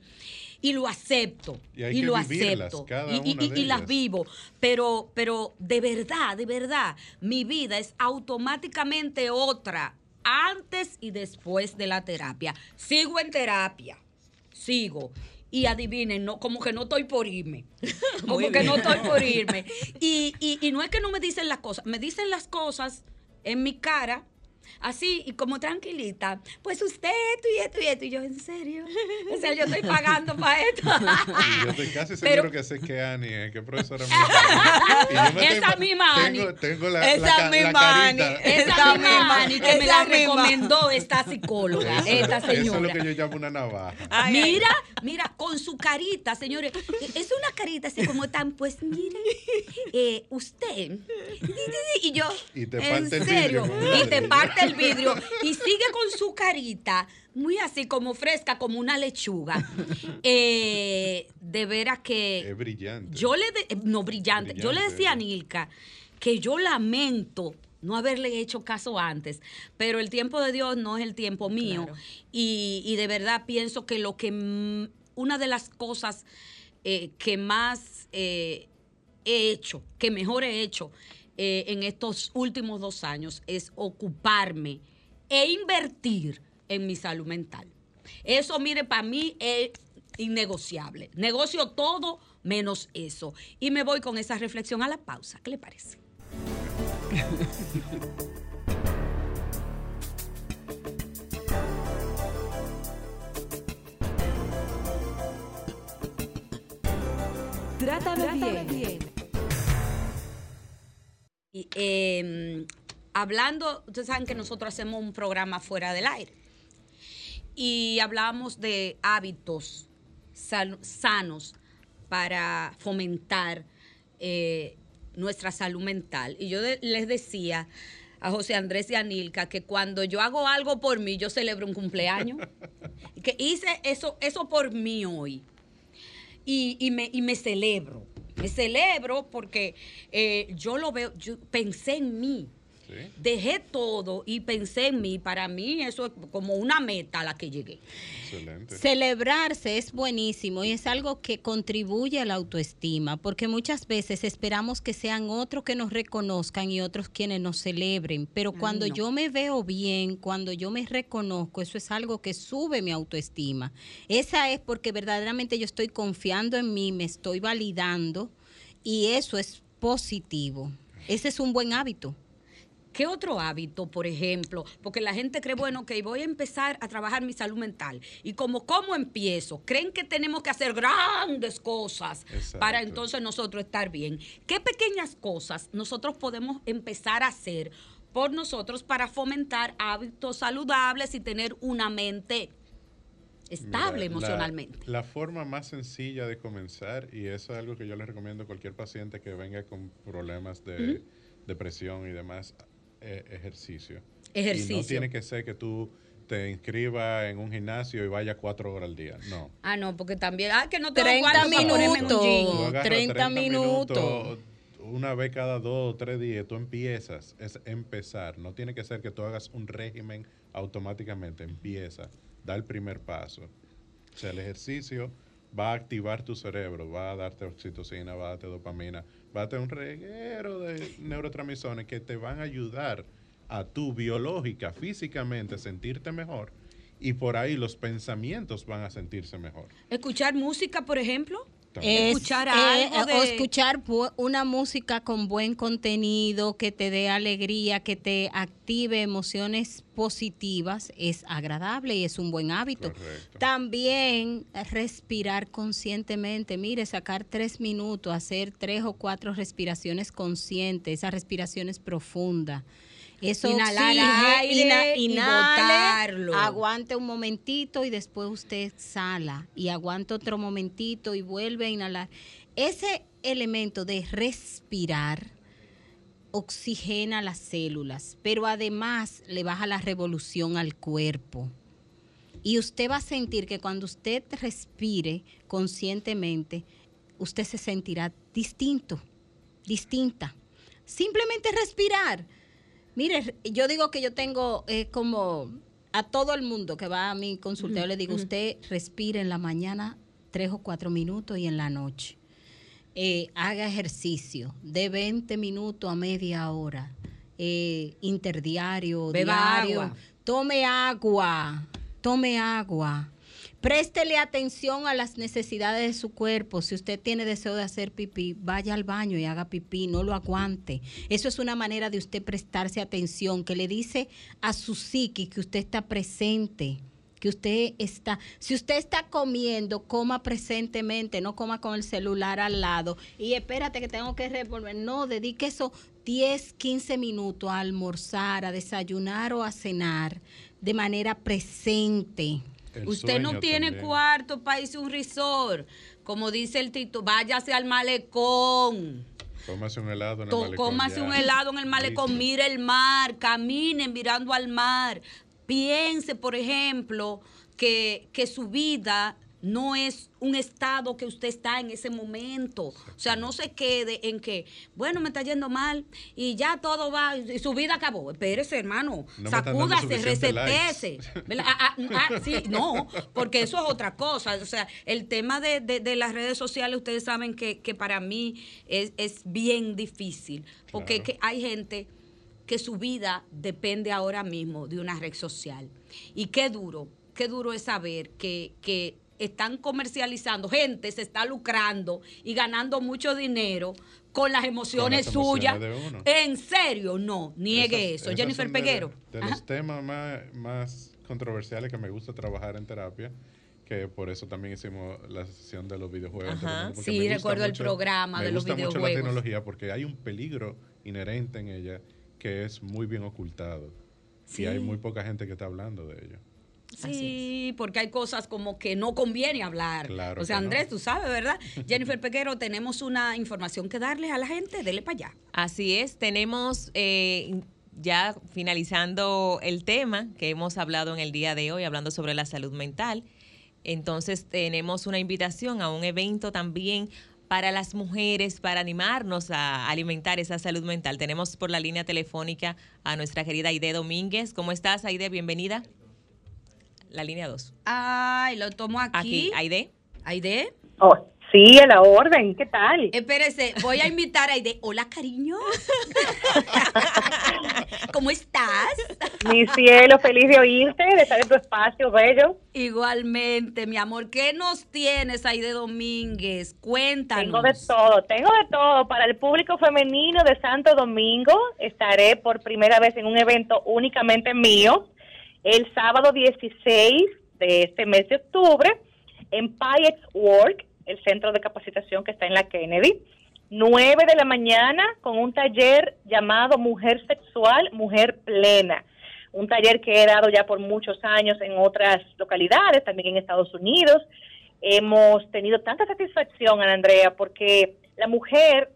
Y lo acepto. Y que lo vivirlas, acepto. y, y- y- y las vivo. Pero, pero de verdad, de verdad, mi vida es automáticamente otra antes y después de la terapia. Sigo en terapia sigo. Y adivinen, no, como que no estoy por irme. Como que no estoy por irme. Y, y- y no es que no me dicen las cosas, me dicen las cosas en mi cara, así y como tranquilita. Pues usted, esto y esto y esto. Y yo, ¿en serio? O sea, yo estoy pagando para esto. Yo estoy casi seguro Pero- que sé que Ani es, que profesora mía. Me Esa estoy- misma Ani. Tengo, tengo la, Esa la, la misma Ani. carita. Esa misma Ani que me esa la misma. recomendó esta psicóloga, Eso- esta Eso es lo señora. que yo llamo una navaja. mira, mira, con su carita, señores. Es una carita así como tan, pues mire, eh, usted. Y yo, Y te en parte el serio, vidrio y te parte el vidrio y sigue con su carita muy así como fresca, como una lechuga. Eh, de veras que Es brillante. yo le de- eh, no brillante. Yo le decía a ella. Nilka que yo lamento no haberle hecho caso antes, pero el tiempo de Dios no es el tiempo mío y, y de verdad pienso que lo que una de las cosas eh, que más eh, he hecho, que mejor he hecho eh, en estos últimos dos años es ocuparme e invertir en mi salud mental. Eso, mire, para mí es innegociable. Negocio todo menos eso. Y me voy con esa reflexión a la pausa. ¿Qué le parece? Trátame bien. Y, eh, hablando, ustedes saben que nosotros hacemos un programa fuera del aire. Y hablamos de hábitos sanos para fomentar eh, nuestra salud mental. Y yo les decía a José Andrés y a Nilka que cuando yo hago algo por mí, yo celebro un cumpleaños. que hice eso, eso por mí hoy y, y me, y me celebro. Me celebro porque eh, yo lo veo, yo pensé en mí. Dejé todo y pensé en mí. Para mí eso es como una meta a la que llegué. Excelente. Celebrarse es buenísimo y es algo que contribuye a la autoestima, porque muchas veces esperamos que sean otros que nos reconozcan y otros quienes nos celebren, pero cuando no. yo me veo bien, cuando yo me reconozco, eso es algo que sube mi autoestima. Esa es porque verdaderamente yo estoy confiando en mí, me estoy validando y eso es positivo. Ese es un buen hábito. ¿Qué otro hábito, por ejemplo? Porque la gente cree, bueno, que voy a empezar a trabajar mi salud mental. Y como, ¿cómo empiezo? Creen que tenemos que hacer grandes cosas Exacto. para entonces nosotros estar bien. ¿Qué pequeñas cosas nosotros podemos empezar a hacer por nosotros para fomentar hábitos saludables y tener una mente estable Mira, emocionalmente? La, forma más sencilla de comenzar, y eso es algo que yo le recomiendo a cualquier paciente que venga con problemas de Ujú. depresión y demás, eh, ejercicio. Ejercicio. Y no tiene que ser que tú te inscribas en un gimnasio y vayas cuatro horas al día. No. Ah, no, porque también, ah, que no tengo 30 cuarto para ponerme en un minutos. gym. Tú agarras 30 minutos. Una vez cada dos o tres días, tú empiezas, es empezar. No tiene que ser que tú hagas un régimen automáticamente. Empieza, da el primer paso. O sea, el ejercicio va a activar tu cerebro, va a darte oxitocina, va a darte dopamina, va a darte un reguero de neurotransmisores que te van a ayudar a tu biológica, físicamente, sentirte mejor. Y por ahí los pensamientos van a sentirse mejor. Escuchar música, por ejemplo. Es, escuchar eh, algo o escuchar una música con buen contenido que te dé alegría, que te active emociones positivas, es agradable y es un buen hábito. Correcto. También respirar conscientemente, mire, sacar tres minutos, hacer tres o cuatro respiraciones conscientes, esas respiraciones profundas. Eso Inhalar oxige- aire y inhale, aguante un momentito y después usted exhala y aguanta otro momentito y vuelve a inhalar. Ese elemento de respirar oxigena las células, pero además le baja la revolución al cuerpo. Y usted va a sentir que cuando usted respire conscientemente, usted se sentirá distinto, distinta. Simplemente respirar. Mire, yo digo que yo tengo eh, como a todo el mundo que va a mi consultorio, le digo, usted respire en la mañana tres o cuatro minutos y en la noche. Eh, haga ejercicio de 20 minutos a media hora, eh, interdiario, Beba diario. agua. Tome agua, tome agua. Préstele atención a las necesidades de su cuerpo. Si usted tiene deseo de hacer pipí, vaya al baño y haga pipí, no lo aguante. Eso es una manera de usted prestarse atención, que le dice a su psiqui que usted está presente, que usted está, si usted está comiendo, coma presentemente, no coma con el celular al lado y espérate que tengo que revolver. No, dedique esos 10, 15 minutos a almorzar, a desayunar o a cenar de manera presente. El Usted no tiene también. cuarto para irse un resort. Como dice el Tito, váyase al malecón. Cómase un helado en el malecón. cómase un helado en el malecón, mire el mar, caminen mirando al mar. Piense, por ejemplo, que, que su vida no es un estado que usted está en ese momento. O sea, no se quede en que, bueno, me está yendo mal y ya todo va, y su vida acabó. Espérese, hermano, No sacúdase, resetese. Ah, ah, ah, sí, no, porque eso es otra cosa. O sea, el tema de, de- de las redes sociales, ustedes saben que, que para mí es, es bien difícil, porque Claro. que hay gente que su vida depende ahora mismo de una red social. Y qué duro, qué duro es saber que, que están comercializando, gente se está lucrando y ganando mucho dinero con las emociones, Con las suyas. emociones. En serio, no, niegue Esas- eso. esas Jennifer de- Peguero. De, los temas más, más controversiales que me gusta trabajar en terapia, que por eso también hicimos la sesión de los videojuegos. Ajá. Sí, me recuerdo el programa me de los gusta mucho la videojuegos. tecnología porque hay un peligro inherente en ella que es muy bien ocultado. Sí. Y hay muy poca gente que está hablando de ello. Sí, porque hay cosas como que no conviene hablar. Claro o sea, no. Andrés, tú sabes, ¿verdad? Jennifer Peguero, tenemos una información que darle a la gente. Dele para allá. Así es, tenemos eh, ya finalizando el tema que hemos hablado en el día de hoy, hablando sobre la salud mental. Entonces tenemos una invitación a un evento también para las mujeres, para animarnos a alimentar esa salud mental. Tenemos por la línea telefónica a nuestra querida Aide Domínguez. ¿Cómo estás, Aide? Bienvenida. La línea 2. Ay, lo tomo aquí. Aquí, Aide. Aide. Oh, sí, a la orden, ¿qué tal? Espérese, voy a invitar a Aide. Hola, cariño. ¿Cómo estás? Mi cielo, feliz de oírte, de estar en tu espacio, bello. Igualmente, mi amor. ¿Qué nos tienes, Aide Domínguez? Cuéntanos. Tengo de todo, tengo de todo. Para el público femenino de Santo Domingo, estaré por primera vez en un evento únicamente mío, el sábado 16 de este mes de octubre, en Payets Work, el centro de capacitación que está en la Kennedy. 9 de la mañana con un taller llamado Mujer Sexual, Mujer Plena. Un taller que he dado ya por muchos años en otras localidades, también en Estados Unidos. Hemos tenido tanta satisfacción, Ana Andrea, porque la mujer,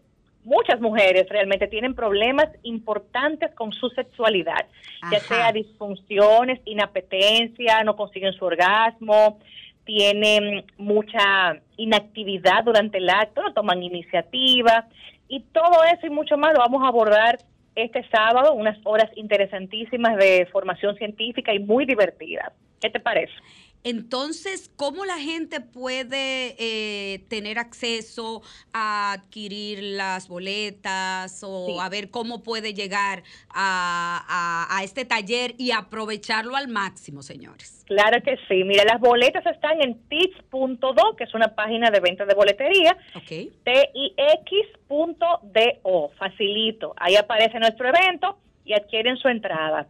muchas mujeres realmente tienen problemas importantes con su sexualidad, ya sea disfunciones, inapetencia, no consiguen su orgasmo, tienen mucha inactividad durante el acto, no toman iniciativa y todo eso y mucho más lo vamos a abordar este sábado, unas horas interesantísimas de formación científica y muy divertidas. ¿Qué te parece? Entonces, ¿cómo la gente puede eh, tener acceso a adquirir las boletas o Sí. a ver cómo puede llegar a, a- a este taller y aprovecharlo al máximo, señores? Claro que sí. Mira, las boletas están en tix.do, que es una página de venta de boletería, Ok. tix.do, facilito. Ahí aparece nuestro evento y adquieren su entrada.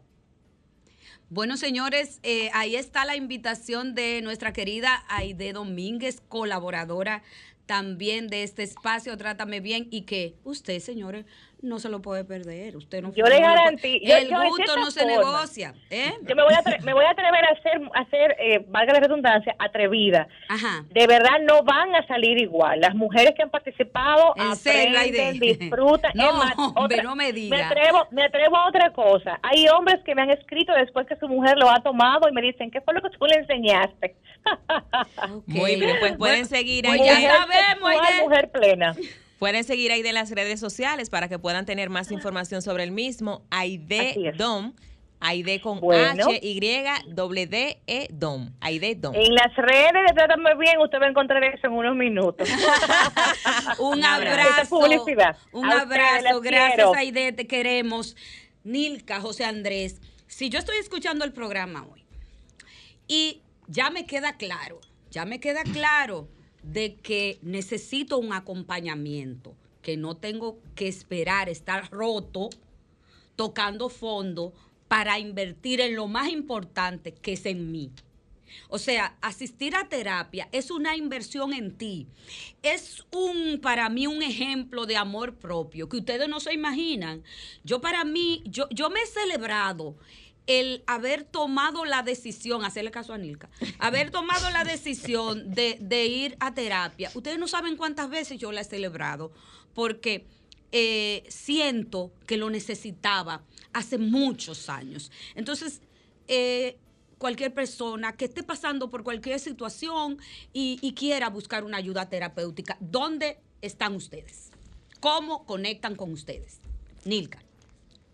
Bueno, señores, eh, ahí está la invitación de nuestra querida Aide Domínguez, colaboradora también de este espacio, Trátame Bien, y que usted, señores, no se lo puede perder. Usted no Yo le garantizo- El yo gusto no se forma, negocia. ¿eh? Yo me voy a, me voy a atrever a ser, a ser eh, valga la redundancia, atrevida. Ajá. De verdad no van a salir igual. Las mujeres que han participado En aprenden, disfrutan. No, más, hombre, no me diga. Me atrevo, me atrevo a otra cosa. Hay hombres que me han escrito después que su mujer lo ha tomado y me dicen, ¿qué fue lo que tú le enseñaste? Muy bien, pues pueden seguir ahí. Pues ya Mujer sabemos, sexual, mujer plena. Pueden seguir ahí de las redes sociales para que puedan tener más información sobre el mismo. Aide. Dom. Aide con Bueno. H, Y, W, D, E, Dom. Aide Dom. En las redes de Trátame Bien usted va a encontrar eso en unos minutos. Un abrazo. publicidad. Un A abrazo. Gracias, quiero. Aide. Te queremos. Nilka, José Andrés. Si yo estoy escuchando el programa hoy y ya me queda claro, ya me queda claro de que necesito un acompañamiento, que no tengo que esperar estar roto, tocando fondo para invertir en lo más importante que es en mí. O sea, asistir a terapia es una inversión en ti. Es un, para mí, un ejemplo de amor propio que ustedes no se imaginan. Yo para mí, yo, yo me he celebrado el haber tomado la decisión, hacerle caso a Nilka, haber tomado la decisión de, de ir a terapia. Ustedes no saben cuántas veces yo la he celebrado, porque eh, siento que lo necesitaba hace muchos años. Entonces, eh, cualquier persona que esté pasando por cualquier situación y, y quiera buscar una ayuda terapéutica, ¿dónde están ustedes? ¿Cómo conectan con ustedes? Nilka.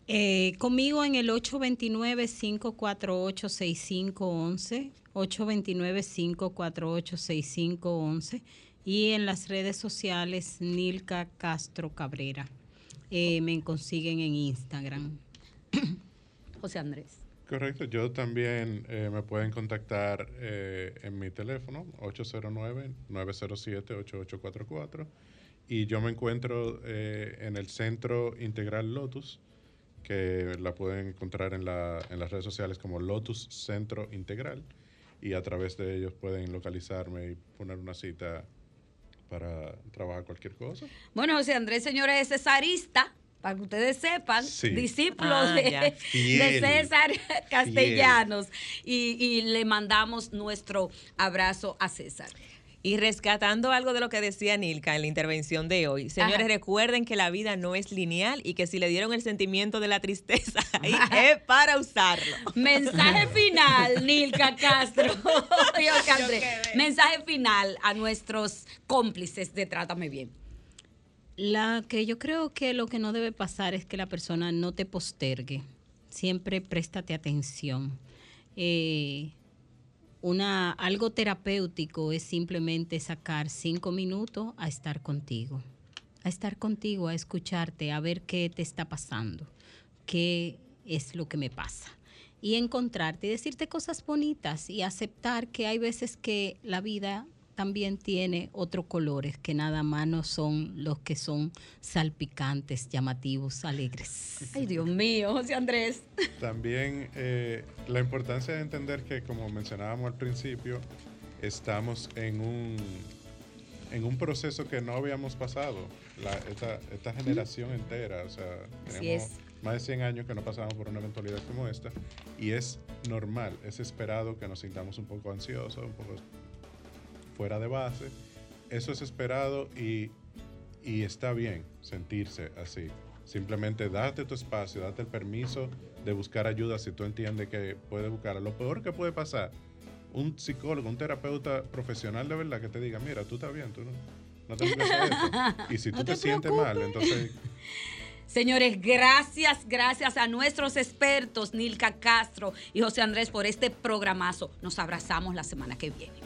Eh, conmigo en el 829-548-6511, 829-548-6511 y en las redes sociales Nilka Castro Cabrera. Eh, me consiguen en Instagram. José Andrés. Correcto, yo también eh, me pueden contactar eh, en mi teléfono 809-907-8844 y yo me encuentro eh, en el Centro Integral Lotus, que la pueden encontrar en, la, en las redes sociales como Lotus Centro Integral y a través de ellos pueden localizarme y poner una cita para trabajar cualquier cosa. Bueno, José Andrés, señores, es cesarista, para que ustedes sepan, Sí. discípulo Ah, de. César Castellanos. Y, y le mandamos nuestro abrazo a César. Y rescatando algo de lo que decía Nilka en la intervención de hoy, señores, Ajá. recuerden que la vida no es lineal y que si le dieron el sentimiento de la tristeza, ahí es para usarlo. Mensaje final, Nilka Castro. y José Andrés. Mensaje final a nuestros cómplices de Trátame Bien. La que yo creo que lo que no debe pasar es que la persona no te postergue. Siempre préstate atención. Eh, una, algo terapéutico es simplemente sacar cinco minutos a estar contigo. A estar contigo, a escucharte, a ver qué te está pasando, qué es lo que me pasa. Y encontrarte y decirte cosas bonitas y aceptar que hay veces que la vida también tiene otros colores que nada más no son los que son salpicantes, llamativos, alegres. Ay, Dios mío, José Andrés. También eh, la importancia de entender que, como mencionábamos al principio, estamos en un, en un proceso que no habíamos pasado, la- esta, esta generación entera. O sea, Así tenemos es. más de 100 años que no pasamos por una eventualidad como esta y es normal, es esperado que nos sintamos un poco ansiosos, un poco fuera de base. Eso es esperado y, y está bien sentirse así. Simplemente date tu espacio, date el permiso de buscar ayuda si tú entiendes que puedes buscarla. Lo peor que puede pasar, un psicólogo, un terapeuta profesional de verdad que te diga, mira, tú estás bien, tú no, no te esto". Y si tú No te, te sientes mal, entonces Señores, gracias, gracias a nuestros expertos, Nilka Castro y José Andrés, por este programazo. Nos abrazamos la semana que viene.